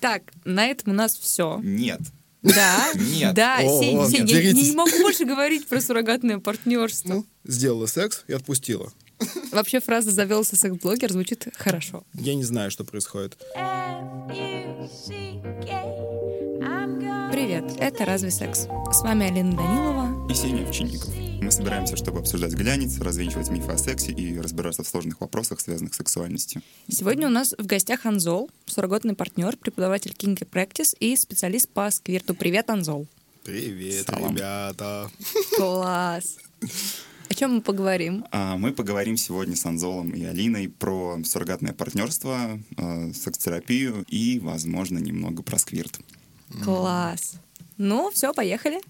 Так, на этом у нас все. Нет. Да, Нет. да, О, Сень, ладно, Сень, я не могу больше говорить про суррогатное партнерство. Ну, сделала секс и отпустила. Вообще фраза «завелся секс-блогер» звучит хорошо. Я не знаю, что происходит. Привет, это «Разве секс?». С вами Алина Данилова. И Сеня Овчинников. Мы собираемся, чтобы обсуждать глянец, развенчивать мифы о сексе и разбираться в сложных вопросах, связанных с сексуальностью. Сегодня у нас в гостях Анзол, суррогатный партнер, преподаватель Kinky Practice и специалист по сквирту. Привет, Анзол. Привет, Салам. ребята. Класс. О чем мы поговорим? А мы поговорим сегодня с Анзолом и Алиной про суррогатное партнерство, э, секс-терапию и, возможно, немного про сквирт. Класс. Ну, все, поехали.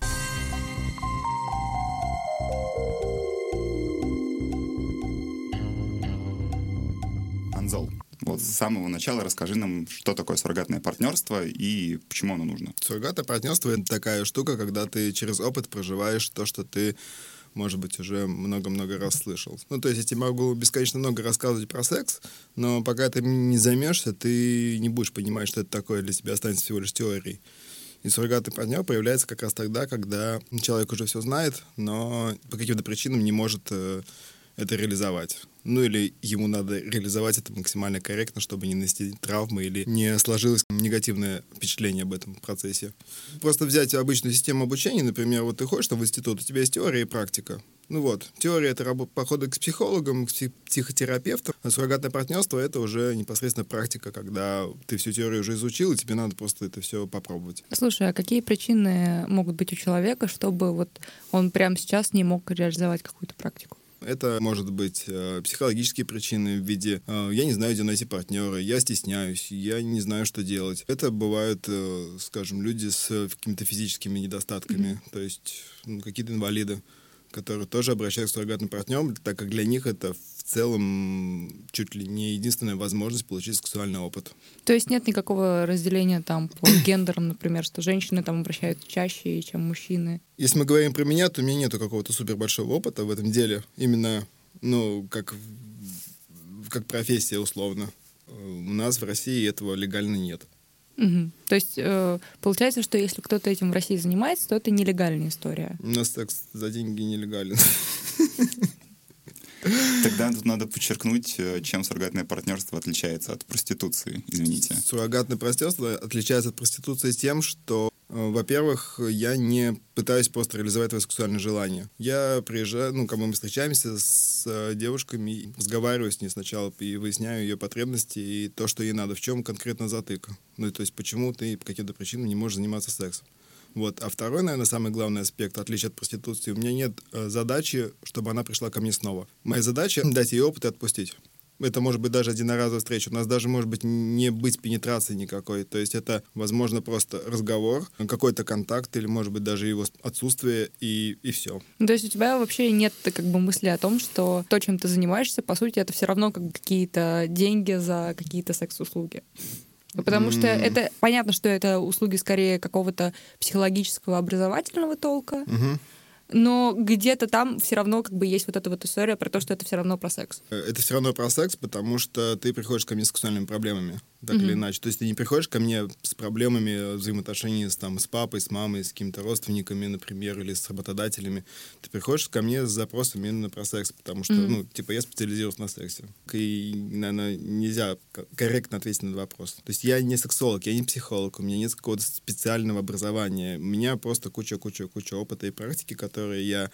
Анзол, вот с самого начала расскажи нам, что такое суррогатное партнерство и почему оно нужно. Суррогатное партнерство — это такая штука, когда ты через опыт проживаешь то, что ты может быть, уже много-много раз слышал. Ну, то есть я тебе могу бесконечно много рассказывать про секс, но пока ты не займешься, ты не будешь понимать, что это такое, для тебя останется всего лишь теорией. И суррогатный партнер появляется как раз тогда, когда человек уже все знает, но по каким-то причинам не может э, это реализовать. Ну или ему надо реализовать это максимально корректно, чтобы не нанести травмы или не сложилось негативное впечатление об этом процессе. Просто взять обычную систему обучения, например, вот ты ходишь там в институт, у тебя есть теория и практика. Ну вот, теория — это рабо- походы к психологам, к пси- психотерапевтам, а суррогатное партнерство — это уже непосредственно практика, когда ты всю теорию уже изучил, и тебе надо просто это все попробовать. Слушай, а какие причины могут быть у человека, чтобы вот он прямо сейчас не мог реализовать какую-то практику? Это может быть э, психологические причины в виде э, «я не знаю, где найти партнера», «я стесняюсь», «я не знаю, что делать». Это бывают, э, скажем, люди с э, какими-то физическими недостатками, то есть ну, какие-то инвалиды, которые тоже обращаются к суррогатным партнерам, так как для них это целом чуть ли не единственная возможность получить сексуальный опыт. То есть нет никакого разделения там по гендерам, например, что женщины там обращаются чаще, чем мужчины. Если мы говорим про меня, то у меня нету какого-то супер большого опыта в этом деле. Именно, ну, как, как профессия условно. Э, У нас в России этого легально нет. Мгм. То есть э, получается, что если кто-то этим в России занимается, то это нелегальная история. У нас секс за деньги нелегален. Тогда тут надо подчеркнуть, э, чем суррогатное партнерство отличается от проституции, извините. Суррогатное пространство отличается от проституции тем, что, э, во-первых, я не пытаюсь просто реализовать твое сексуальное желание. Я приезжаю, ну, когда мы встречаемся с э, девушками, разговариваю с ней сначала и выясняю ее потребности и то, что ей надо, в чем конкретно затык. Ну, то есть, почему ты по каким-то причинам не можешь заниматься сексом. Вот. А второй, наверное, самый главный аспект, отличие от проституции, у меня нет э, задачи, чтобы она пришла ко мне снова. Моя задача — дать ей опыт и отпустить. Это может быть даже единоразовая встреча. У нас даже может быть не быть пенетрации никакой. То есть это, возможно, просто разговор, какой-то контакт или, может быть, даже его отсутствие и, и все. Ну, то есть у тебя вообще нет как бы мысли о том, что то, чем ты занимаешься, по сути, это все равно как какие-то деньги за какие-то секс-услуги. Потому что М. это понятно, что это услуги скорее какого-то психологического образовательного толка, но где-то там все равно как бы есть вот эта вот история про то, что это все равно про секс. Э, Это все равно про секс, потому что ты приходишь ко мне с сексуальными проблемами, так Мгм. или иначе. То есть ты не приходишь ко мне с проблемами взаимоотношений с, там, с папой, с мамой, с какими-то родственниками, например, или с работодателями. Ты приходишь ко мне с запросом именно про секс, потому что, Мгм. ну, типа, я специализируюсь на сексе. И, наверное, нельзя корректно ответить на этот вопрос. То есть я не сексолог, я не психолог, у меня нет какого-то специального образования. У меня просто куча-куча-куча опыта и практики, которые я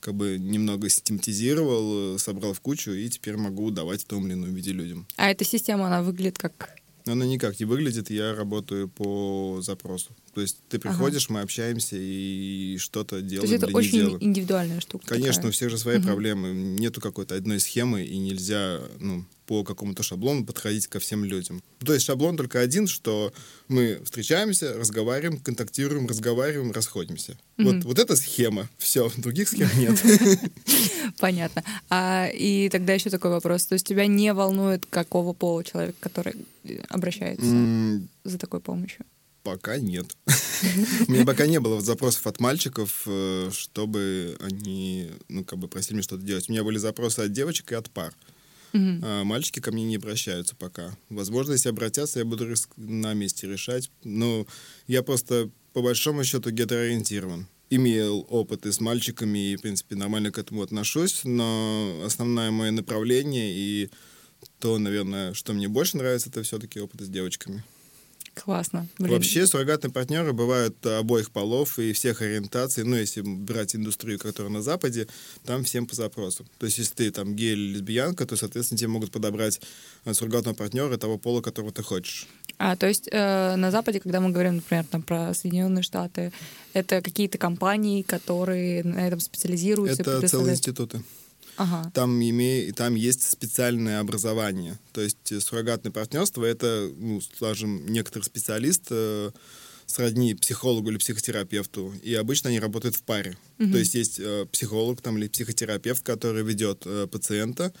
как бы немного систематизировал, э, собрал в кучу, и теперь могу давать в том или ином виде людям. А эта система, она выглядит как... Она никак не выглядит, я работаю по запросу. То есть ты приходишь, мы общаемся и что-то То делаем есть это или не очень делаем. индивидуальная штука. Конечно, у такая. всех же свои Мгм. проблемы. Нету какой-то одной схемы, и нельзя ну, по какому-то шаблону подходить ко всем людям. То есть шаблон только один, что мы встречаемся, разговариваем, контактируем, разговариваем, расходимся. Мгм. Вот, вот эта схема. Все, других схем нет. Понятно. А, и тогда еще такой вопрос. То есть тебя не волнует, какого пола человек, который обращается за такой помощью? Пока нет. У меня пока не было запросов от мальчиков, э, чтобы они, ну, как бы просили меня что-то делать. У меня были запросы от девочек и от пар. А мальчики ко мне не обращаются пока. Возможно, если обратятся, я буду на месте решать. Но я просто, по большому счету, гетероориентирован. Имел опыт и с мальчиками, и, в принципе, нормально к этому отношусь, но основное мое направление и то, наверное, что мне больше нравится, это все-таки опыт с девочками. Классно. Блин. Вообще суррогатные партнеры бывают обоих полов и всех ориентаций. Ну, если брать индустрию, которая на Западе, там всем по запросу. То есть, если ты там гей или лесбиянка, то, соответственно, тебе могут подобрать э, суррогатного партнера того пола, которого ты хочешь. А, то есть э, на Западе, когда мы говорим, например, там, про Соединенные Штаты, это какие-то компании, которые на этом специализируются. Это целые институты. Ага. Там, име... там есть специальное образование. То есть суррогатное партнерство — это, ну, скажем, некоторый специалист э, сродни психологу или психотерапевту, и обычно они работают в паре. То есть есть э, психолог там, или психотерапевт, который ведет э, пациента,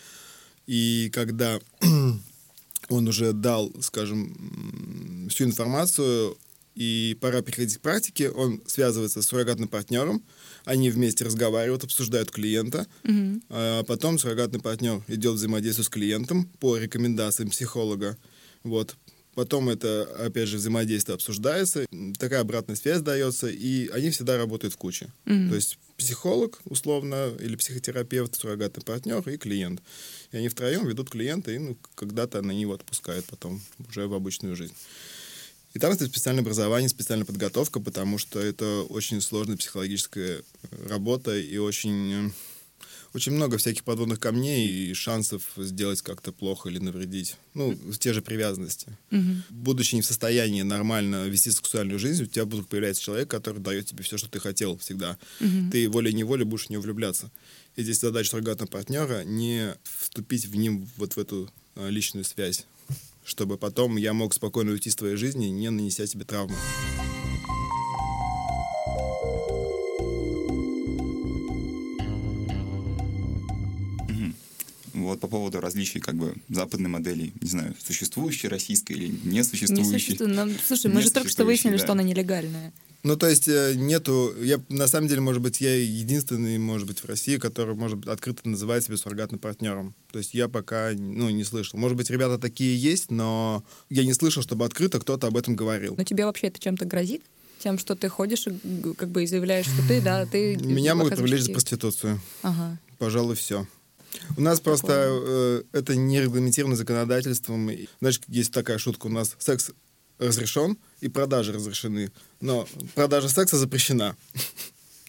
и когда он уже дал, скажем, всю информацию, и пора переходить к практике, он связывается с суррогатным партнером, они вместе разговаривают, обсуждают клиента, а потом суррогатный партнер идет взаимодействие с клиентом по рекомендациям психолога. Вот. Потом это, опять же, взаимодействие обсуждается, такая обратная связь дается, и они всегда работают в куче. То есть психолог, условно, или психотерапевт, суррогатный партнер и клиент. И они втроем ведут клиента, и ну, когда-то на него отпускают потом уже в обычную жизнь. И там это специальное образование, специальная подготовка, потому что это очень сложная психологическая э, работа и очень, э, очень много всяких подводных камней и шансов сделать как-то плохо или навредить. Ну, те же привязанности. Будучи не в состоянии нормально вести сексуальную жизнь, у тебя будет появляться человек, который дает тебе все, что ты хотел всегда. Ты волей-неволей будешь в него влюбляться. И здесь задача суррогатного партнера не вступить в ним вот в эту э, личную связь чтобы потом я мог спокойно уйти из твоей жизни, не нанеся себе травму. Вот по поводу различий как бы западной модели, не знаю, существующей российской или Не несуществующей. существует. Нам- слушай, мы же только что выяснили, да. что она нелегальная. Ну, то есть э, нету... Я, на самом деле, может быть, я единственный, может быть, в России, который, может быть, открыто называет себя суррогатным партнером. То есть я пока, ну, не слышал. Может быть, ребята такие есть, но я не слышал, чтобы открыто кто-то об этом говорил. Но тебе вообще это чем-то грозит? Тем, что ты ходишь и как бы и заявляешь, что ты, да, ты... Меня могут привлечь за проституцию. Ага. Пожалуй, все. У нас просто э, это не регламентировано законодательством. Знаешь, есть такая шутка, у нас секс разрешен и продажи разрешены, но продажа секса запрещена.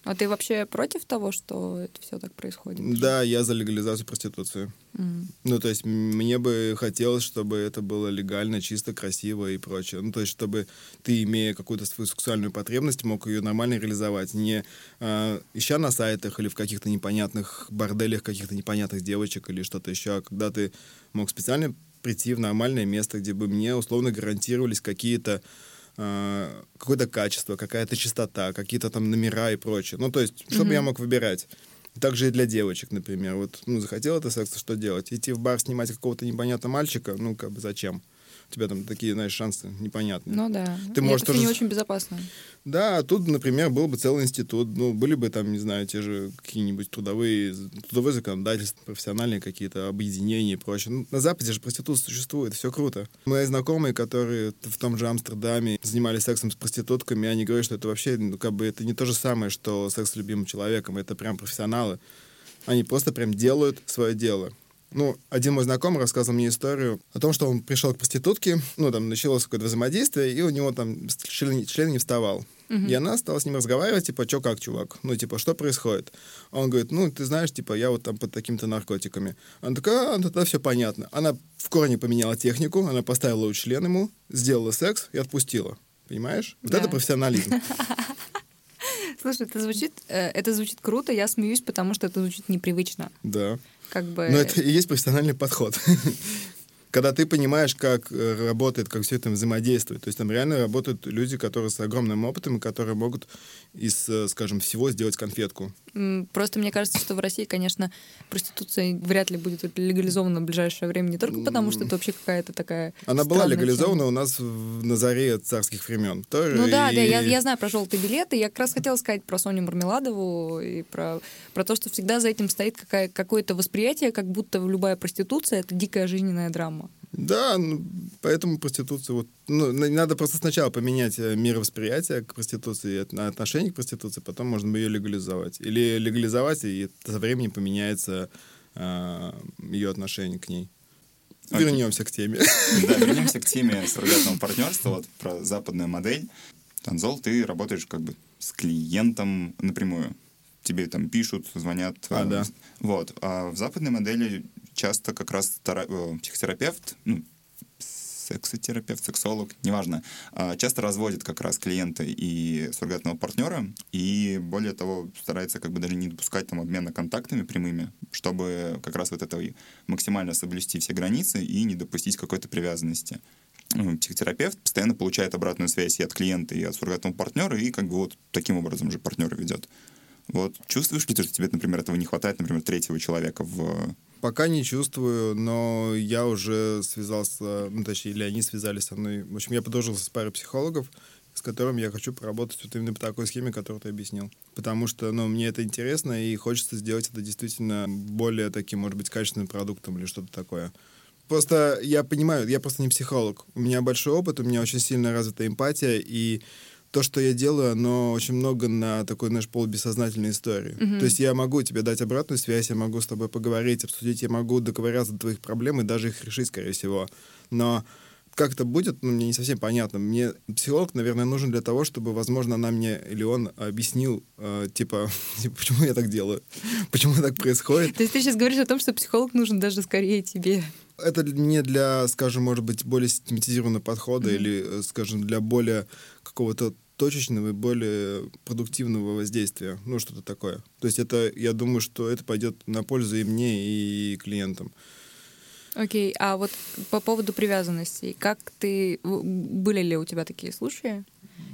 А ты вообще против того, что это все так происходит? Да, я за легализацию проституции. М. Ну, то есть мне бы хотелось, чтобы это было легально, чисто, красиво и прочее. Ну, то есть чтобы ты, имея какую-то свою сексуальную потребность, мог ее нормально реализовать, не а, ища на сайтах или в каких-то непонятных борделях каких-то непонятных девочек или что-то еще, а когда ты мог специально прийти в нормальное место, где бы мне условно гарантировались какие-то а, какое-то качество, какая-то чистота, какие-то там номера и прочее. Ну, то есть, чтобы я мог выбирать. Также и для девочек, например. Вот, ну, захотела ты секса, что делать? Идти в бар снимать какого-то непонятного мальчика? Ну, как бы зачем? У тебя там такие, знаешь, шансы непонятные. Ну да. Ты можешь это тоже не очень безопасно. Да, тут, например, был бы целый институт, ну, были бы там, не знаю, те же какие-нибудь трудовые, трудовые законодательства, профессиональные какие-то объединения и прочее. Ну, на Западе же проституция существует, все круто. Мои знакомые, которые в том же Амстердаме занимались сексом с проститутками, они говорят, что это вообще, ну, как бы, это не то же самое, что секс с любимым человеком, это прям профессионалы. Они просто прям делают свое дело. Ну, один мой знакомый рассказывал мне историю о том, что он пришел к проститутке, ну, там началось какое-то взаимодействие, и у него там член, член не вставал. И она стала с ним разговаривать, типа, чё как, чувак? Ну, типа, что происходит? А Он говорит, ну, ты знаешь, типа, я вот там под такими-то наркотиками. Она такая, а, тогда все понятно. Она в корне поменяла технику, она поставила у член ему, сделала секс и отпустила. Понимаешь? Вот Да. это профессионализм. Слушай, это звучит, э, это звучит круто, я смеюсь, потому что это звучит непривычно. Да. Как бы... Но это и есть профессиональный подход. когда ты понимаешь, как э, работает, как все это взаимодействует. То есть там реально работают люди, которые с огромным опытом, и которые могут из, э, скажем, всего сделать конфетку. Просто мне кажется, что в России, конечно, проституция вряд ли будет легализована в ближайшее время, не только потому, что это вообще какая-то такая... Она была легализована тема. у нас в, на заре царских времен. Тоже ну да, и... да, я, я знаю про желтые билеты. Я как раз хотела сказать про Соню Мармеладову и про, про то, что всегда за этим стоит какая, какое-то восприятие, как будто любая проституция — это дикая жизненная драма. Да, ну, поэтому проституция вот, ну, надо просто сначала поменять э, мировосприятие к проституции, отношение к проституции, потом можно ее легализовать. Или легализовать, и со временем поменяется э, ее отношение к ней. Okay. Вернемся к теме. Да, вернемся к теме суррогатного партнерства, вот про западную модель. Танзол, ты работаешь как бы с клиентом напрямую. Тебе там пишут, звонят. А, э, да. Вот. А в западной модели часто как раз э, психотерапевт, ну, сексотерапевт, сексолог, неважно, а, часто разводит как раз клиента и суррогатного партнера, и более того, старается как бы даже не допускать там обмена контактами прямыми, чтобы как раз вот это максимально соблюсти все границы и не допустить какой-то привязанности. Ну, психотерапевт постоянно получает обратную связь и от клиента, и от суррогатного партнера, и как бы вот таким образом же партнера ведет. Вот чувствуешь ли ты, что тебе, например, этого не хватает, например, третьего человека в Пока не чувствую, но я уже связался, ну, точнее, или они связались со мной. В общем, я подружился с парой психологов, с которым я хочу поработать вот именно по такой схеме, которую ты объяснил. Потому что, ну, мне это интересно, и хочется сделать это действительно более таким, может быть, качественным продуктом или что-то такое. Просто я понимаю, я просто не психолог. У меня большой опыт, у меня очень сильно развита эмпатия, и то, что я делаю, оно очень много на такой, знаешь, полубессознательной истории. Mm-hmm. То есть я могу тебе дать обратную связь, я могу с тобой поговорить, обсудить, я могу договориться до твоих проблем и даже их решить, скорее всего. Но как это будет, ну, мне не совсем понятно. Мне психолог, наверное, нужен для того, чтобы, возможно, она мне или он объяснил, э, типа, типа, почему я так делаю, почему так происходит. То есть ты сейчас говоришь о том, что психолог нужен даже скорее тебе? Это не для, скажем, может быть, более систематизированного подхода mm-hmm. или, э, скажем, для более какого-то точечного и более продуктивного воздействия, ну, что-то такое. То есть это, я думаю, что это пойдет на пользу и мне, и клиентам. Окей, okay. а вот по поводу привязанностей, как ты, были ли у тебя такие случаи?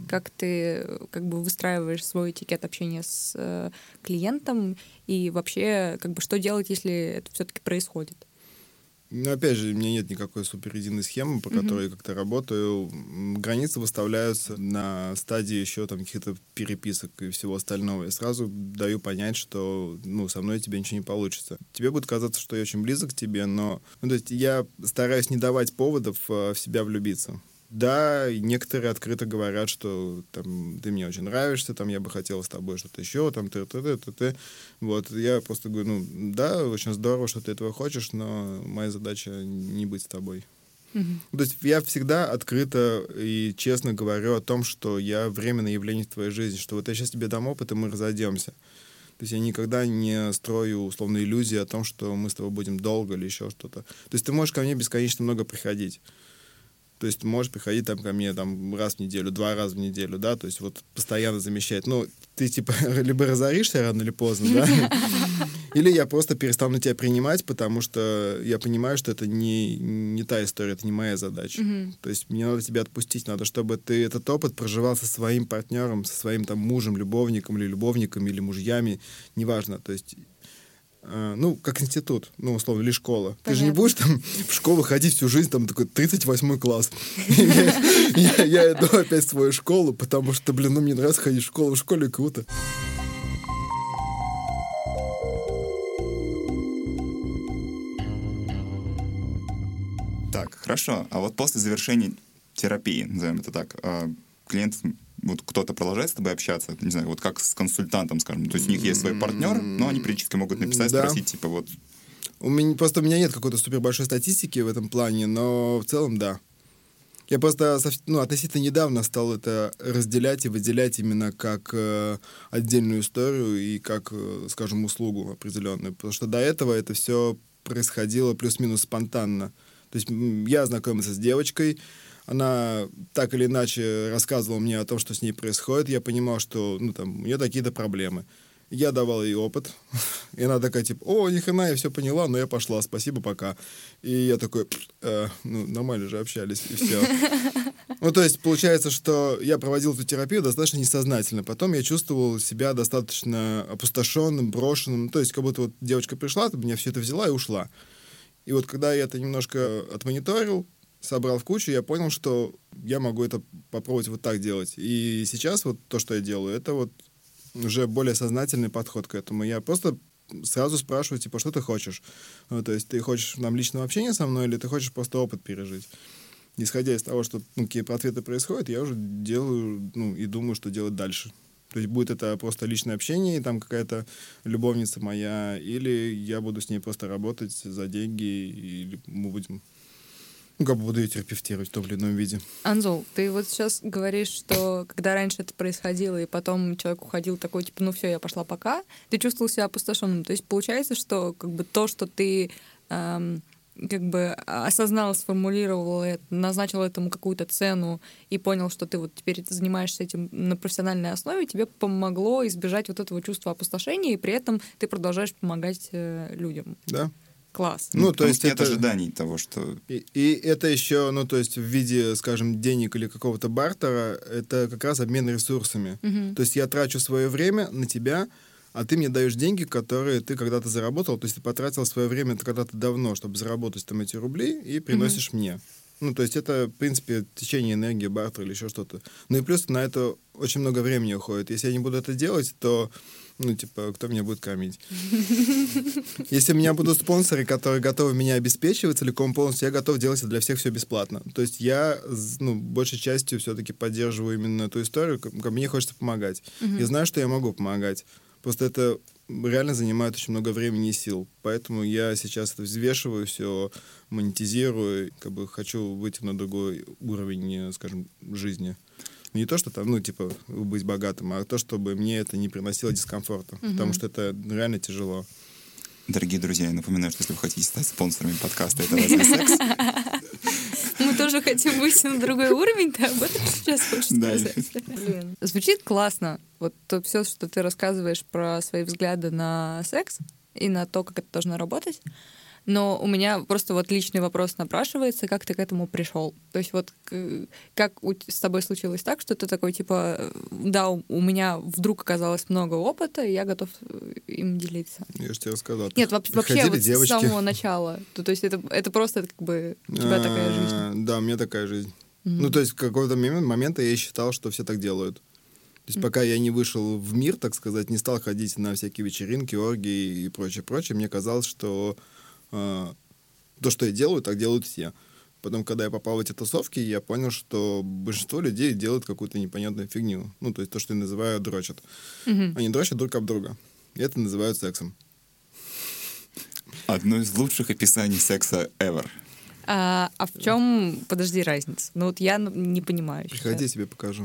Как ты как бы выстраиваешь свой этикет общения с э, клиентом и вообще как бы что делать, если это все-таки происходит? Ну, опять же, у меня нет никакой супер единой схемы, по mm-hmm. которой я как-то работаю. Границы выставляются на стадии еще там каких-то переписок и всего остального. Я сразу даю понять, что ну, со мной тебе ничего не получится. Тебе будет казаться, что я очень близок к тебе, но ну, то есть я стараюсь не давать поводов э, в себя влюбиться. Да, некоторые открыто говорят, что там, ты мне очень нравишься, там, я бы хотел с тобой что-то еще, там, ты, ты, ты, ты, ты. Вот, я просто говорю, ну, да, очень здорово, что ты этого хочешь, но моя задача не быть с тобой. Mm-hmm. То есть я всегда открыто и честно говорю о том, что я временное явление в твоей жизни, что вот я сейчас тебе дам опыт, и мы разойдемся. То есть я никогда не строю условно иллюзии о том, что мы с тобой будем долго или еще что-то. То есть ты можешь ко мне бесконечно много приходить. То есть можешь приходить там ко мне там раз в неделю, два раза в неделю, да, то есть вот постоянно замещать. Ну, ты типа либо разоришься рано или поздно, да, или я просто перестану тебя принимать, потому что я понимаю, что это не, не та история, это не моя задача. То есть мне надо тебя отпустить, надо, чтобы ты этот опыт проживал со своим партнером, со своим там мужем, любовником или любовниками или мужьями, неважно. То есть ну, как институт, ну, условно, или школа. Понятно. Ты же не будешь там в школу ходить всю жизнь, там, такой 38 класс. Я иду опять в свою школу, потому что, блин, ну, мне нравится ходить в школу. В школе круто. Так, хорошо. А вот после завершения терапии, назовем это так, э, клиент вот кто-то продолжает с тобой общаться, не знаю, вот как с консультантом, скажем, то есть у них есть свой партнер, но они периодически могут написать, да. спросить, типа вот... У меня, просто у меня нет какой-то супер большой статистики в этом плане, но в целом да. Я просто ну, относительно недавно стал это разделять и выделять именно как э, отдельную историю и как, э, скажем, услугу определенную. Потому что до этого это все происходило плюс-минус спонтанно. То есть я знакомился с девочкой, она так или иначе рассказывала мне о том, что с ней происходит. Я понимал, что ну, там, у нее такие-то проблемы. Я давал ей опыт, и она такая, типа, о, ни хрена, я все поняла, но я пошла, спасибо, пока. И я такой, э, ну, нормально же общались, и все. Ну, то есть, получается, что я проводил эту терапию достаточно несознательно. Потом я чувствовал себя достаточно опустошенным, брошенным. То есть, как будто вот девочка пришла, меня все это взяла и ушла. И вот когда я это немножко отмониторил, собрал в кучу, я понял, что я могу это попробовать вот так делать. И сейчас вот то, что я делаю, это вот уже более сознательный подход к этому. Я просто сразу спрашиваю, типа, что ты хочешь? Ну, то есть ты хочешь нам личного общения со мной или ты хочешь просто опыт пережить? Исходя из того, что ну, какие ответы происходят, я уже делаю, ну, и думаю, что делать дальше. То есть будет это просто личное общение, и там какая-то любовница моя, или я буду с ней просто работать за деньги, или мы будем как бы буду ее терапевтировать в том или ином виде. Анзол, ты вот сейчас говоришь, что когда раньше это происходило, и потом человек уходил такой, типа, ну все, я пошла пока, ты чувствовал себя опустошенным. То есть получается, что как бы то, что ты эм, как бы осознал, сформулировал это, назначил этому какую-то цену и понял, что ты вот теперь занимаешься этим на профессиональной основе, тебе помогло избежать вот этого чувства опустошения, и при этом ты продолжаешь помогать э, людям. Да. Класс. Ну, ну то есть нет это... ожиданий того, что... И, и это еще, ну, то есть в виде, скажем, денег или какого-то бартера, это как раз обмен ресурсами. Угу. То есть я трачу свое время на тебя, а ты мне даешь деньги, которые ты когда-то заработал, то есть ты потратил свое время когда-то давно, чтобы заработать там эти рубли, и приносишь угу. мне. Ну, то есть это, в принципе, течение энергии, бартер или еще что-то. Ну и плюс на это очень много времени уходит. Если я не буду это делать, то ну, типа, кто меня будет кормить? Если у меня будут спонсоры, которые готовы меня обеспечивать целиком полностью, я готов делать для всех все бесплатно. То есть я, ну, большей частью все-таки поддерживаю именно эту историю, как мне хочется помогать. Я знаю, что я могу помогать. Просто это реально занимает очень много времени и сил. Поэтому я сейчас это взвешиваю, все монетизирую, как бы хочу выйти на другой уровень, скажем, жизни не то, что там, ну, типа, быть богатым, а то, чтобы мне это не приносило дискомфорта. Угу. Потому что это реально тяжело. Дорогие друзья, я напоминаю, что если вы хотите стать спонсорами подкаста «Это разве секс?», мы тоже хотим выйти на другой уровень, ты об этом сейчас хочешь сказать. Блин. Звучит классно. Вот то все, что ты рассказываешь про свои взгляды на секс и на то, как это должно работать. Но у меня просто вот личный вопрос напрашивается, как ты к этому пришел? То есть вот как с тобой случилось так, что ты такой, типа, да, у меня вдруг оказалось много опыта, и я готов э, им делиться. Я же тебе рассказал. Нет, вообще вот девочки. с самого начала. То, то есть это, это просто как бы у тебя такая жизнь. Да, у меня такая жизнь. Ну, то есть в какого-то момента я считал, что все так делают. То есть mm-hmm. пока я не вышел в мир, так сказать, не стал ходить на всякие вечеринки, оргии и прочее, прочее, мне казалось, что то, что я делаю, так делают все. Потом, когда я попал в эти тусовки, я понял, что большинство людей делают какую-то непонятную фигню. Ну, то есть то, что я называю дрочат. Mm-hmm. Они дрочат друг об друга. И это называют сексом. Одно из лучших описаний секса ever. А, а в чем, подожди, разница? Ну вот я не понимаю. Приходи, я тебе покажу.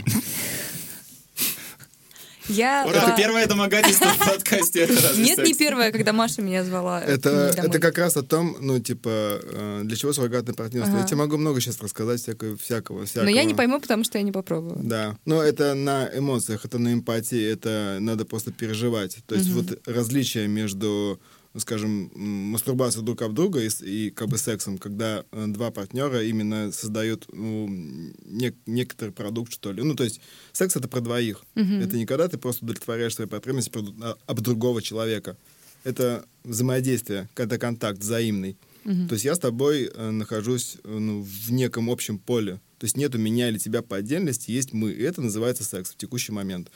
Я, Ура, а... первое домогательство в подкасте. Нет, не первое, когда Маша меня звала. Это, это как раз о том, ну, типа, э, для чего суррогатное партнерство. Ага. Я тебе могу много сейчас рассказать всякого, всякого, всякого. Но я не пойму, потому что я не попробую. Да. Но это на эмоциях, это на эмпатии, это надо просто переживать. То есть угу. вот различие между скажем, мастурбацию друг об друга и, и как бы сексом, когда э, два партнера именно создают ну, не, некоторый продукт, что ли. Ну, то есть секс — это про двоих. Mm-hmm. Это не когда ты просто удовлетворяешь свои потребности а, об другого человека. Это взаимодействие, когда контакт взаимный. Mm-hmm. То есть я с тобой э, нахожусь э, ну, в неком общем поле. То есть нету меня или тебя по отдельности, есть мы. И это называется секс в текущий момент.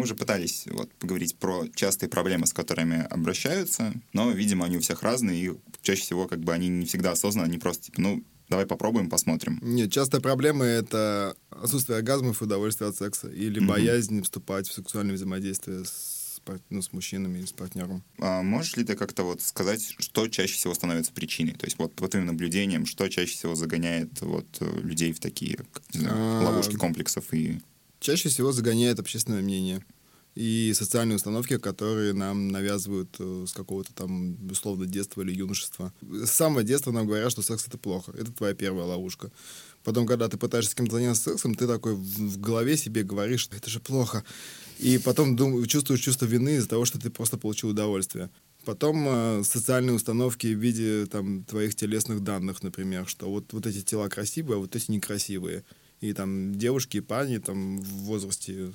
Мы уже пытались вот, поговорить про частые проблемы, с которыми обращаются, но, видимо, они у всех разные, и чаще всего как бы они не всегда осознанно, они просто типа, ну, давай попробуем, посмотрим. Нет, частая проблема — это отсутствие оргазмов и удовольствия от секса, или mm-hmm. боязнь вступать в сексуальное взаимодействие с, ну, с мужчинами или с партнером. А можешь ли ты как-то вот сказать, что чаще всего становится причиной? То есть вот по твоим наблюдениям, что чаще всего загоняет вот людей в такие, не знаю, а, ловушки комплексов и чаще всего загоняет общественное мнение. и социальные установки, которые нам навязывают э, с какого-то там, условно, детства или юношества. С самого детства нам говорят, что секс — это плохо. Это твоя первая ловушка. Потом, когда ты пытаешься с кем-то заняться сексом, ты такой в, голове себе говоришь, что это же плохо. И потом дум, чувствуешь чувство вины из-за того, что ты просто получил удовольствие. Потом э, социальные установки в виде там, твоих телесных данных, например, что вот, вот эти тела красивые, а вот эти некрасивые. И там девушки и парни там, в возрасте,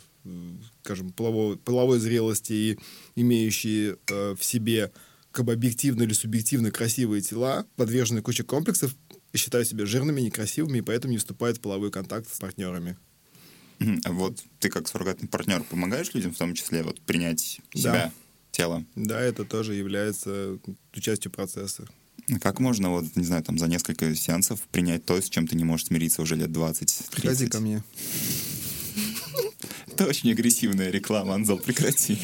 скажем, половой, половой зрелости и имеющие э, в себе как бы объективно или субъективно красивые тела, подвержены куче комплексов, и считают себя жирными, некрасивыми, и поэтому не вступают в половой контакт с партнерами. А вот ты как суррогатный партнер помогаешь людям в том числе вот принять себя, Да. тело? Да, это тоже является частью процесса. А Как можно, вот, не знаю, там за несколько сеансов принять то, с чем ты не можешь смириться уже лет 20 Приходи ко мне. Это очень агрессивная реклама, Анзел, прекрати.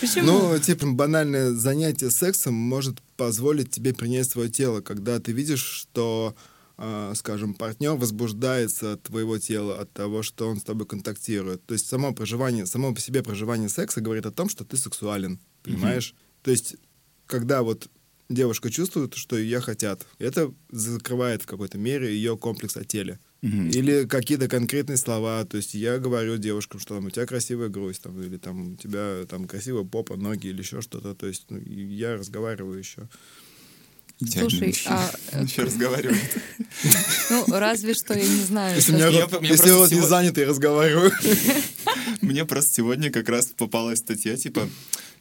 Почему? Ну, типа, банальное занятие сексом может позволить тебе принять свое тело, когда ты видишь, что, э, скажем, партнер возбуждается от твоего тела, от того, что он с тобой контактирует. То есть само проживание, само по себе проживание секса говорит о том, что ты сексуален, понимаешь? То есть, когда вот девушка чувствует, что ее хотят, это закрывает в какой-то мере ее комплекс о теле. Мгм. Или какие-то конкретные слова. То есть я говорю девушкам, что там, у тебя красивая грудь, там, или там у тебя там красивая попа, ноги или еще что-то. То есть ну, я разговариваю еще. Слушай, а, Еще разговаривает. Ну, разве что, я не знаю. Если, меня Я- если не занят, я разговариваю. Мне просто сегодня как раз попалась статья, типа,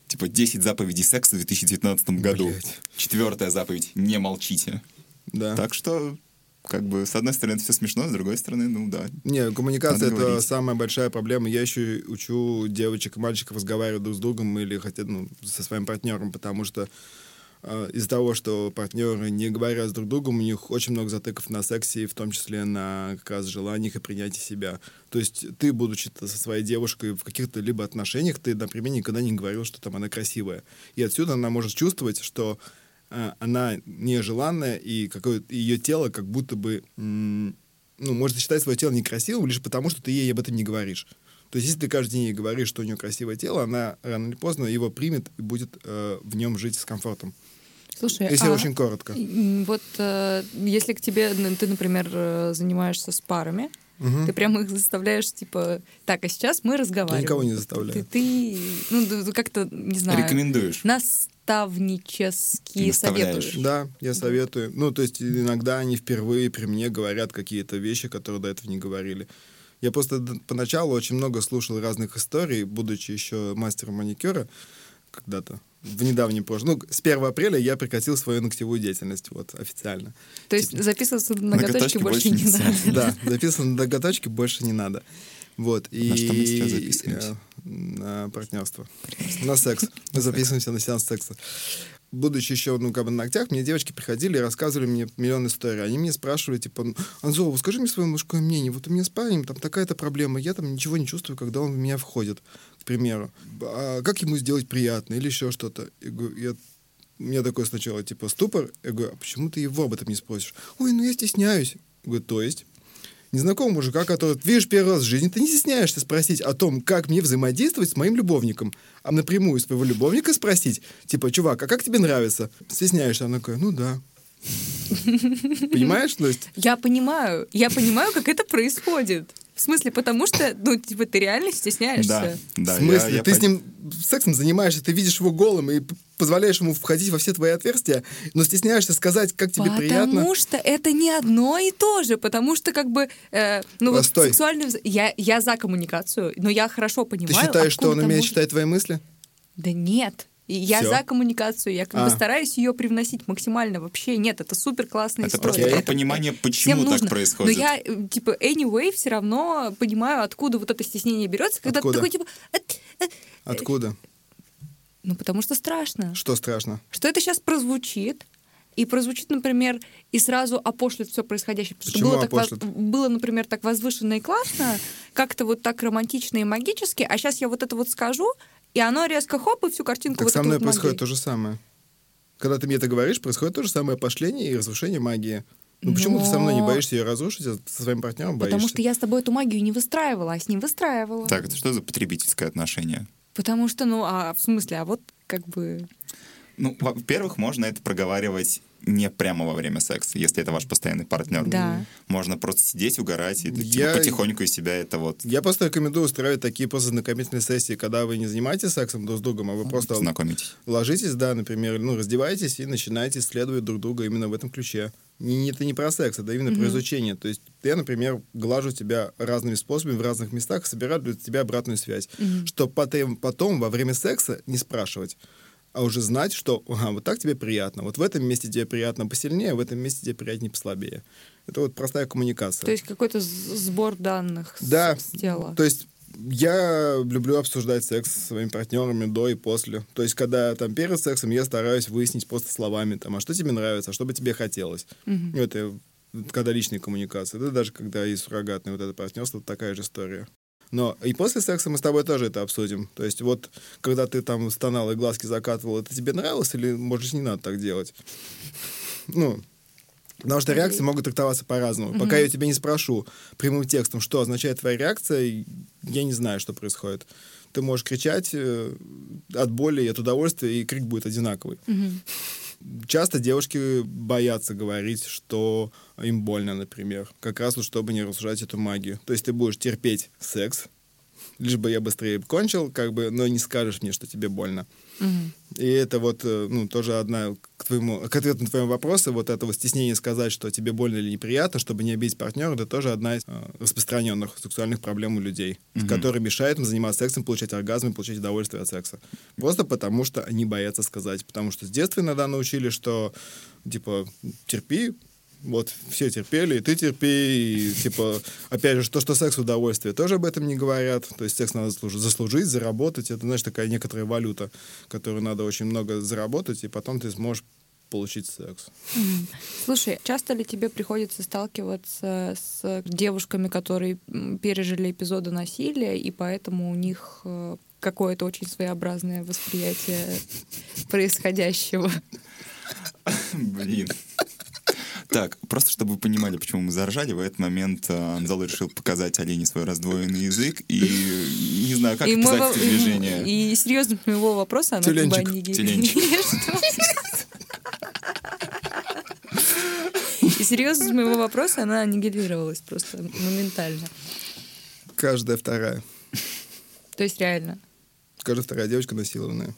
типа 10 заповедей секса в 2019 году. Блядь. Четвертая заповедь — не молчите. Да. Так что, как бы, с одной стороны, это все смешно, с другой стороны, ну да. Не, коммуникация это говорить. самая большая проблема. Я еще учу девочек и мальчиков разговаривать друг с другом или хотя ну, со своим партнером, потому что из-за того, что партнеры не говорят друг другом, у них очень много затыков на сексе, в том числе на как раз желаниях и принятии себя. То есть ты, будучи со своей девушкой в каких-то либо отношениях, ты, например, никогда не говорил, что там она красивая. И отсюда она может чувствовать, что э, она нежеланная, и какое ее тело как будто бы м, ну, может считать свое тело некрасивым лишь потому, что ты ей об этом не говоришь. То есть, если ты каждый день ей говоришь, что у нее красивое тело, она рано или поздно его примет и будет э, в нем жить с комфортом. Слушай, Если а очень коротко. вот э, если к тебе, ну, ты, например, э, занимаешься с парами, Мгм. ты прямо их заставляешь, типа, так, а сейчас мы разговариваем. никого не Ты, заставляю. ты, ну, д- как-то, не знаю, Рекомендуешь. наставнически Наставляешь. советуешь. Да, я советую. Ну, то есть иногда они впервые при мне говорят какие-то вещи, которые до этого не говорили. Я просто поначалу очень много слушал разных историй, будучи еще мастером маникюра когда-то, в недавнем прошлом. Ну, с 1 апреля я прекратил свою ногтевую деятельность, вот, официально. То есть Типа, записываться на ноготочки Ноготочки больше больше не нельзя. надо. Да, записан на ноготочки больше не надо. Вот, и... На что мы сейчас записываемся? э, На партнерство. На секс. Мы записываемся на сеанс секса. Будучи еще, ну, как бы на ногтях, мне девочки приходили и рассказывали мне миллион историй. Они мне спрашивали, типа, «Ну, Анзова, скажи мне свое мужское мнение. Вот у меня с парнем там такая-то проблема, я там ничего не чувствую, когда он в меня входит, к примеру. А как ему сделать приятно или еще что-то? Я говорю, я у меня такой сначала, типа, ступор. Я говорю, а почему ты его об этом не спросишь? Ой, ну я стесняюсь. Говорю, то есть? Незнакомого мужика, который ты видишь первый раз в жизни, ты не стесняешься спросить о том, как мне взаимодействовать с моим любовником. А напрямую своего любовника спросить, типа, чувак, а как тебе нравится? Стесняешься. Она такая, ну да. Понимаешь? Есть, Я понимаю, я понимаю, как это происходит. В смысле, потому что, ну, типа, ты реально Да, стесняешься. да. в смысле, я- я ты с пон- ним сексом занимаешься, ты видишь его голым и позволяешь ему входить во все твои отверстия, но стесняешься сказать, как тебе потому приятно. что это не одно и то же, потому что как бы, э, ну вот Постой. сексуальный... вз- Я, я за коммуникацию, но я хорошо понимаю, Ты считаешь, что он умеет может- читать твои мысли? Да нет. Я Всё. за коммуникацию, я как бы А. стараюсь ее привносить максимально. Вообще нет, это супер классная Это история. просто про Окей. понимание, всем почему так нужно. происходит. Но я, э, типа, anyway, все равно понимаю, откуда вот это стеснение берется, когда Откуда? ты такой, типа, «Э, э». Откуда? ну, потому что страшно. Что страшно? Что это сейчас прозвучит, и прозвучит, например, и сразу опошлит все происходящее. Потому Почему что было, так, было, например, так возвышенно и классно, как-то вот так романтично и магически, а сейчас я вот это вот скажу, и оно резко хоп, и всю картинку Так вот со мной вот происходит магии. то же самое. Когда ты мне это говоришь, происходит то же самое пошление и разрушение магии. Ну почему ты со мной не Но- боишься ее разрушить, а со своим партнером боишься? Потому что я с тобой эту магию не выстраивала, а с ним выстраивала. Так, это что за потребительское отношение? Потому что, ну, а в смысле, а вот как бы... Ну, во-первых, можно это проговаривать не прямо во время секса, если это ваш постоянный партнер. Да. Можно просто сидеть, угорать и типа, Я- потихоньку из себя это вот Я просто рекомендую устраивать такие просто знакомительные сессии, когда вы не занимаетесь сексом друг с другом, а вы просто знакомитесь. ложитесь, да, например, ну, раздеваетесь и начинаете исследовать друг друга именно в этом ключе. Не, это не про секс, это именно про изучение. То есть я, например, глажу тебя разными способами в разных местах, собираю для тебя обратную связь, чтобы потом, потом во время секса не спрашивать, а уже знать, что ага, вот так тебе приятно, вот в этом месте тебе приятно посильнее, в этом месте тебе приятнее послабее. Это вот простая коммуникация. То есть какой-то сбор данных Да, с тела. То есть я люблю обсуждать секс со своими партнерами до и после. То есть, когда там перед сексом я стараюсь выяснить просто словами, там, а что тебе нравится, а что бы тебе хотелось. Мгм. Ну, Это когда личные коммуникации. Это даже когда и суррогатное вот это партнерство, такая же история. Но и после секса мы с тобой тоже это обсудим. То есть вот, когда ты там стонал и глазки закатывал, это тебе нравилось или, может, не надо так делать? Ну, потому что реакции могут трактоваться по-разному. Пока я тебя не спрошу прямым текстом, что означает твоя реакция, я не знаю, что происходит. Ты можешь кричать э, от боли и от удовольствия, и крик будет одинаковый. Часто девушки боятся говорить, что им больно, например. Как раз вот чтобы не разрушать эту магию. То есть ты будешь терпеть секс, лишь бы я быстрее кончил, как бы, но не скажешь мне, что тебе больно. Мгм. И это вот, э, ну, тоже одна к твоему, к ответу на твоем вопросу, вот этого стеснения сказать, что тебе больно или неприятно, чтобы не обидеть партнера, это тоже одна из э, распространенных сексуальных проблем у людей, Мгм. которая мешает им заниматься сексом, получать оргазм и получать удовольствие от секса. Просто потому, что они боятся сказать. Потому что с детства иногда научили, что, типа, терпи, вот все терпели, и ты терпи, и, типа, опять же, то, что секс удовольствие, тоже об этом не говорят. То есть секс надо заслужить, заслужить, заработать. Это, знаешь, такая некоторая валюта, которую надо очень много заработать, и потом ты сможешь получить секс. Слушай, часто ли тебе приходится сталкиваться с девушками, которые пережили эпизоды насилия, и поэтому у них э, какое-то очень своеобразное восприятие происходящего? Блин. Так, просто чтобы вы понимали, почему мы заржали, в этот момент э, Анзал решил показать Алине свой раздвоенный язык, и не знаю, как и, описать это движение. и серьезно моего вопроса она Тюленчик, тюленчик. И серьезность моего вопроса, она аннигилировалась просто моментально. Каждая вторая. То есть реально. Каждая вторая девочка насилованная.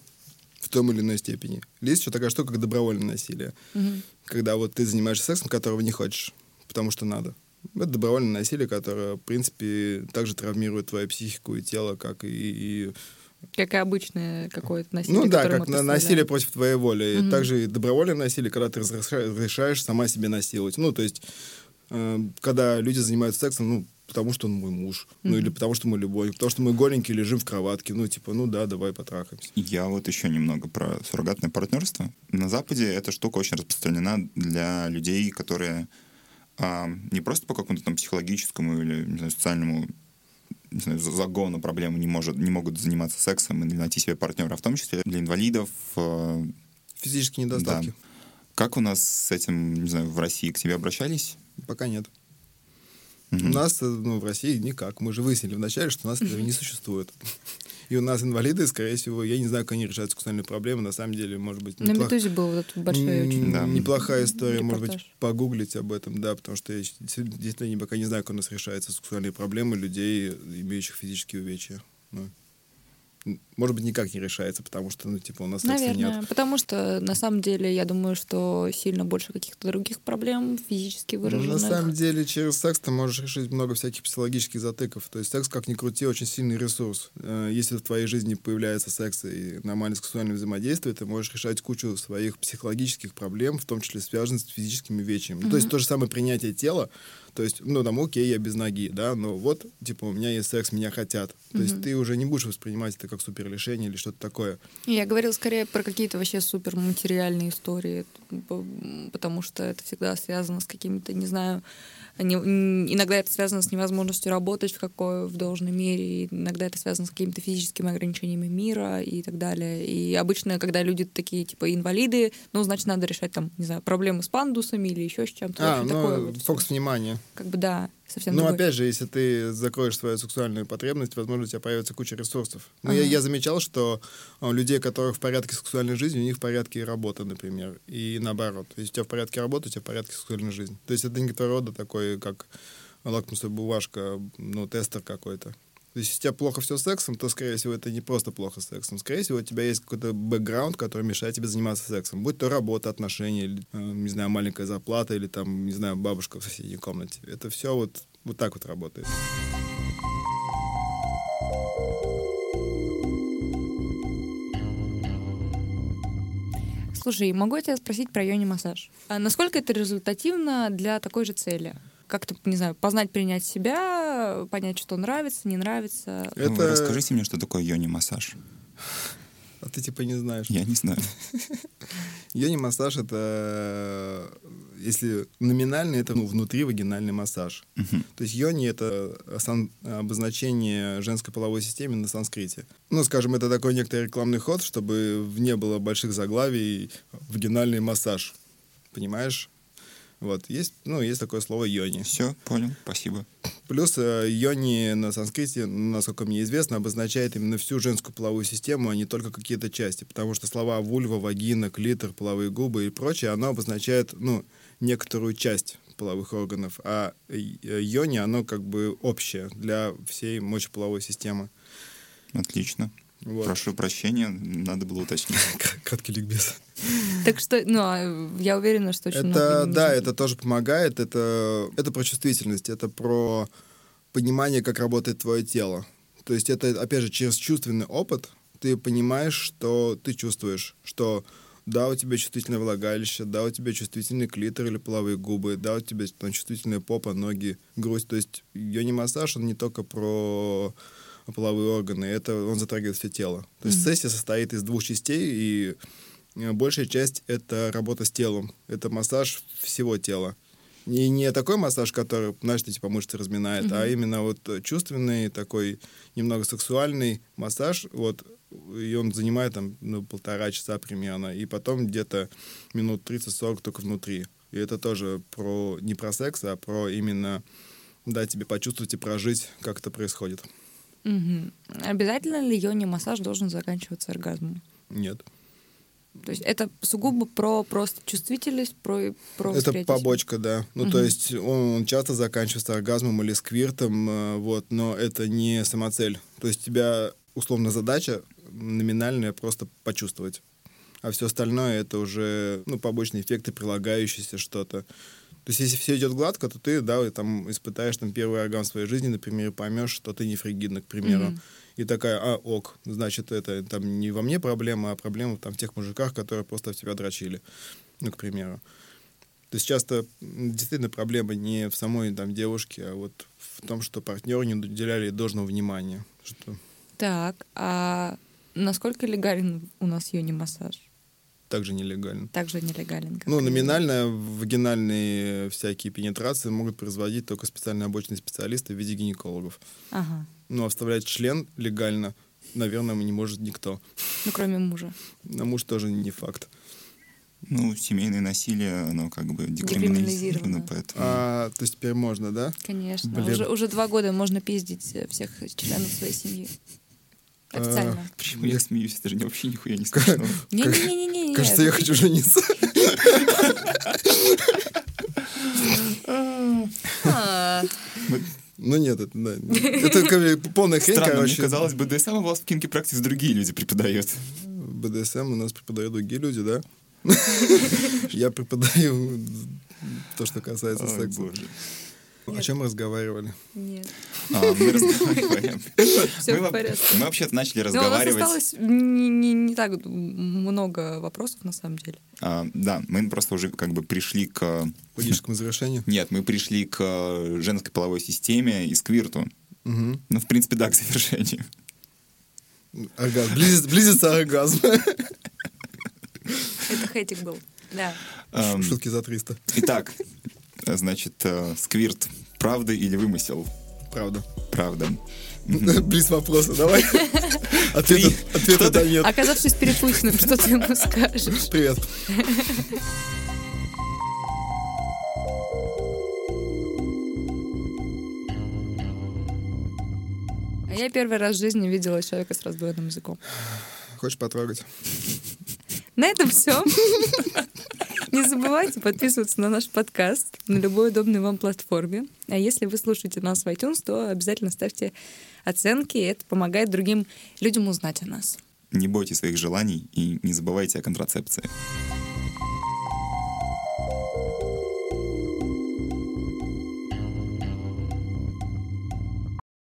Том или иной степени. Есть еще такая штука, как добровольное насилие. Мгм. Когда вот ты занимаешься сексом, которого не хочешь, потому что надо. Это добровольное насилие, которое, в принципе, также травмирует твою психику и тело, как и... и- Как и обычное какое-то насилие. ну да, как на- насилие против твоей воли. И Мгм. также и добровольное насилие, когда ты разреша- разрешаешь сама себе насиловать. Ну, то есть, э, когда люди занимаются сексом, ну, потому что он мой муж, ну, Мгм. или потому что мы любовник, потому что мы голенькие лежим в кроватке, ну, типа, ну да, давай потрахаемся. Я вот еще немного про суррогатное партнерство. На Западе эта штука очень распространена для людей, которые а, не просто по какому-то там психологическому или не знаю, социальному не знаю, за- загону проблемы не, может, не могут заниматься сексом или найти себе партнера, а в том числе для инвалидов. э, Физические недостатки. Да. Как у нас с этим, не знаю, в России к тебе обращались? Пока нет. У нас, э, ну, в России никак. Мы же выяснили вначале, что у нас этого не существует. И у нас инвалиды, скорее всего, я не знаю, как они решают сексуальные проблемы. На самом деле, может быть, На неплох- Медузе был вот этот большой очень... Да. неплохая история, может быть, репортаж. погуглить об этом, да, потому что я действительно пока не знаю, как у нас решаются сексуальные проблемы людей, имеющих физические увечья. Ну, может быть, никак не решается, потому что, ну, типа, у нас Наверное, нет. потому что на самом деле я думаю, что сильно больше каких-то других проблем физически Ну, выраженных. На самом деле, через секс ты можешь решить много всяких психологических затыков. То есть секс, как ни крути, очень сильный ресурс. Э, Если в твоей жизни появляется секс и нормальное сексуальное взаимодействие, ты можешь решать кучу своих психологических проблем, в том числе связанных с физическими увечьями. Ну, То есть то же самое принятие тела. То есть, ну, там, окей, я без ноги, да, но вот, типа, у меня есть секс, меня хотят. То есть ты уже не будешь воспринимать это как суперлишение или что-то такое. Я говорила скорее про какие-то вообще супер материальные истории, потому что это всегда связано с какими-то, не знаю, не- иногда это связано с невозможностью работать в какой в должной мере, иногда это связано с какими-то физическими ограничениями мира и так далее. И обычно, когда люди такие, типа, инвалиды, ну, значит, надо решать там, не знаю, проблемы с пандусами или еще с чем-то. А, ну, такое вот фокус внимания. Как бы да, совсем Ну, другой. опять же, если ты закроешь свою сексуальную потребность, возможно, у тебя появится куча ресурсов. Но Ага. я, я замечал, что а, у людей, которых в порядке сексуальной жизни, у них в порядке и работа, например. И наоборот. Если у тебя в порядке работы, у тебя в порядке сексуальной жизни. То есть это некоторого рода такой, как лакмусовая бумажка, ну, тестер какой-то. То есть, если у тебя плохо все с сексом, то, скорее всего, это не просто плохо с сексом. Скорее всего, у тебя есть какой-то бэкграунд, который мешает тебе заниматься сексом. Будь то работа, отношения, или, э, не знаю, маленькая зарплата, или там, не знаю, бабушка в соседней комнате. Это все вот, вот так вот работает. Слушай, могу я тебя спросить про йони-массаж? А насколько это результативно для такой же цели? Как-то, не знаю, познать, принять себя, понять, что нравится, не нравится. Ну, Это- Расскажите мне, что такое йони-массаж. А ты типа не знаешь. Я не знаю. Йони-массаж — это, э, если номинально, это ну, внутривагинальный массаж. Мгм. То есть йони — это сан- обозначение женской половой системы на санскрите. Ну, скажем, это такой некоторый рекламный ход, чтобы не было больших заглавий «вагинальный массаж». Понимаешь? Вот, есть, ну, есть такое слово йони. Все, понял, спасибо. Плюс э, йони на санскрите, насколько мне известно, обозначает именно всю женскую половую систему, а не только какие-то части. Потому что слова вульва, вагина, клитор, половые губы и прочее, оно обозначает, ну, некоторую часть половых органов. А э, йони, оно как бы общее для всей мочеполовой системы. Отлично. Вот. Прошу прощения, надо было уточнить. Краткий ликбез. Так что, ну, а я уверена, что очень Это, да, это тоже помогает. Это, это про чувствительность, это про понимание, как работает твое тело. То есть это, опять же, через чувственный опыт ты понимаешь, что ты чувствуешь, что да, у тебя чувствительное влагалище, да, у тебя чувствительный клитор или половые губы, да, у тебя там, чувствительная попа, ноги, грудь. То есть йони-массаж, он не только про половые органы, это он затрагивает все тело. То есть Мгм. сессия состоит из двух частей, и э, большая часть — это работа с телом. Это массаж всего тела. И не такой массаж, который, знаешь, ты типа мышцы разминает, а Мгм. именно вот чувственный, такой немного сексуальный массаж, вот, и он занимает там ну, полтора часа примерно, и потом где-то минут 30-40 только внутри. И это тоже про не про секс, а про именно дать тебе почувствовать и прожить, как это происходит. Мгм. Обязательно ли йони-массаж должен заканчиваться оргазмом? Нет. То есть это сугубо про просто чувствительность, про, про Это побочка, да. Ну, то Мгм. есть он, он часто заканчивается оргазмом или сквиртом, э, вот, но это не самоцель. То есть у тебя, условно, задача номинальная просто почувствовать. А все остальное это уже, ну, побочные эффекты, прилагающиеся что-то. То есть, если все идет гладко, то ты, да, там испытаешь там первый оргазм в своей жизни, например, и поймешь, что ты не фригидна, к примеру. Мгм. И такая, а, ок, значит, это там не во мне проблема, а проблема там в тех мужиках, которые просто в тебя дрочили, ну, к примеру. То есть часто действительно проблема не в самой там девушке, а вот в том, что партнеры не уделяли должного внимания. Что Так, а насколько легален у нас йони-массаж? Также нелегально. Также нелегален. как Ну, номинально вагинальные всякие пенетрации могут производить только специально обученные специалисты в виде гинекологов. Ага. Ну, а вставлять член легально, наверное, не может никто. Ну, кроме мужа. На муж тоже не факт. Ну, семейное насилие, оно как бы Декриминализировано. поэтому... А, то есть теперь можно, да? Конечно. Блин. Уже, уже два года можно пиздить всех членов своей семьи. А, Официально. Почему я смеюсь? Это же вообще нихуя не смешно. Не-не-не-не-не. Кажется, я хочу жениться. А, Ну нет, это, да, это как полная хрень, Странно, мне короче. казалось, БДСМ у вас в кинки практике другие люди преподают. БДСМ у нас преподают другие люди, да? Я преподаю то, что касается секса. Боже. О чем мы разговаривали? Нет. А, мы разговариваем. Мы в порядке. Мы вообще-то начали Ну, у нас разговаривать. осталось не, не- не так много вопросов, на самом деле. А, Да, мы просто уже как бы пришли к... Логическому завершению? Нет, мы пришли к женской половой системе и сквирту. Мгм. Ну, в принципе, да, к завершению. Оргазм. Близится, близится оргазм. Это хейтик был. Да. Эм, Шутки за 300. Итак, Значит, э, сквирт. Правда или вымысел? Правда. Правда. Близ вопроса, давай. Ответа, ответа да нет. Оказавшись перед Путиным, что ты ему скажешь? Привет. А я первый раз в жизни видела человека с раздвоенным языком. Хочешь потрогать? На этом все. Не забывайте подписываться на наш подкаст на любой удобной вам платформе. А если вы слушаете нас в iTunes, то обязательно ставьте оценки. Это помогает другим людям узнать о нас. Не бойтесь своих желаний и не забывайте о контрацепции.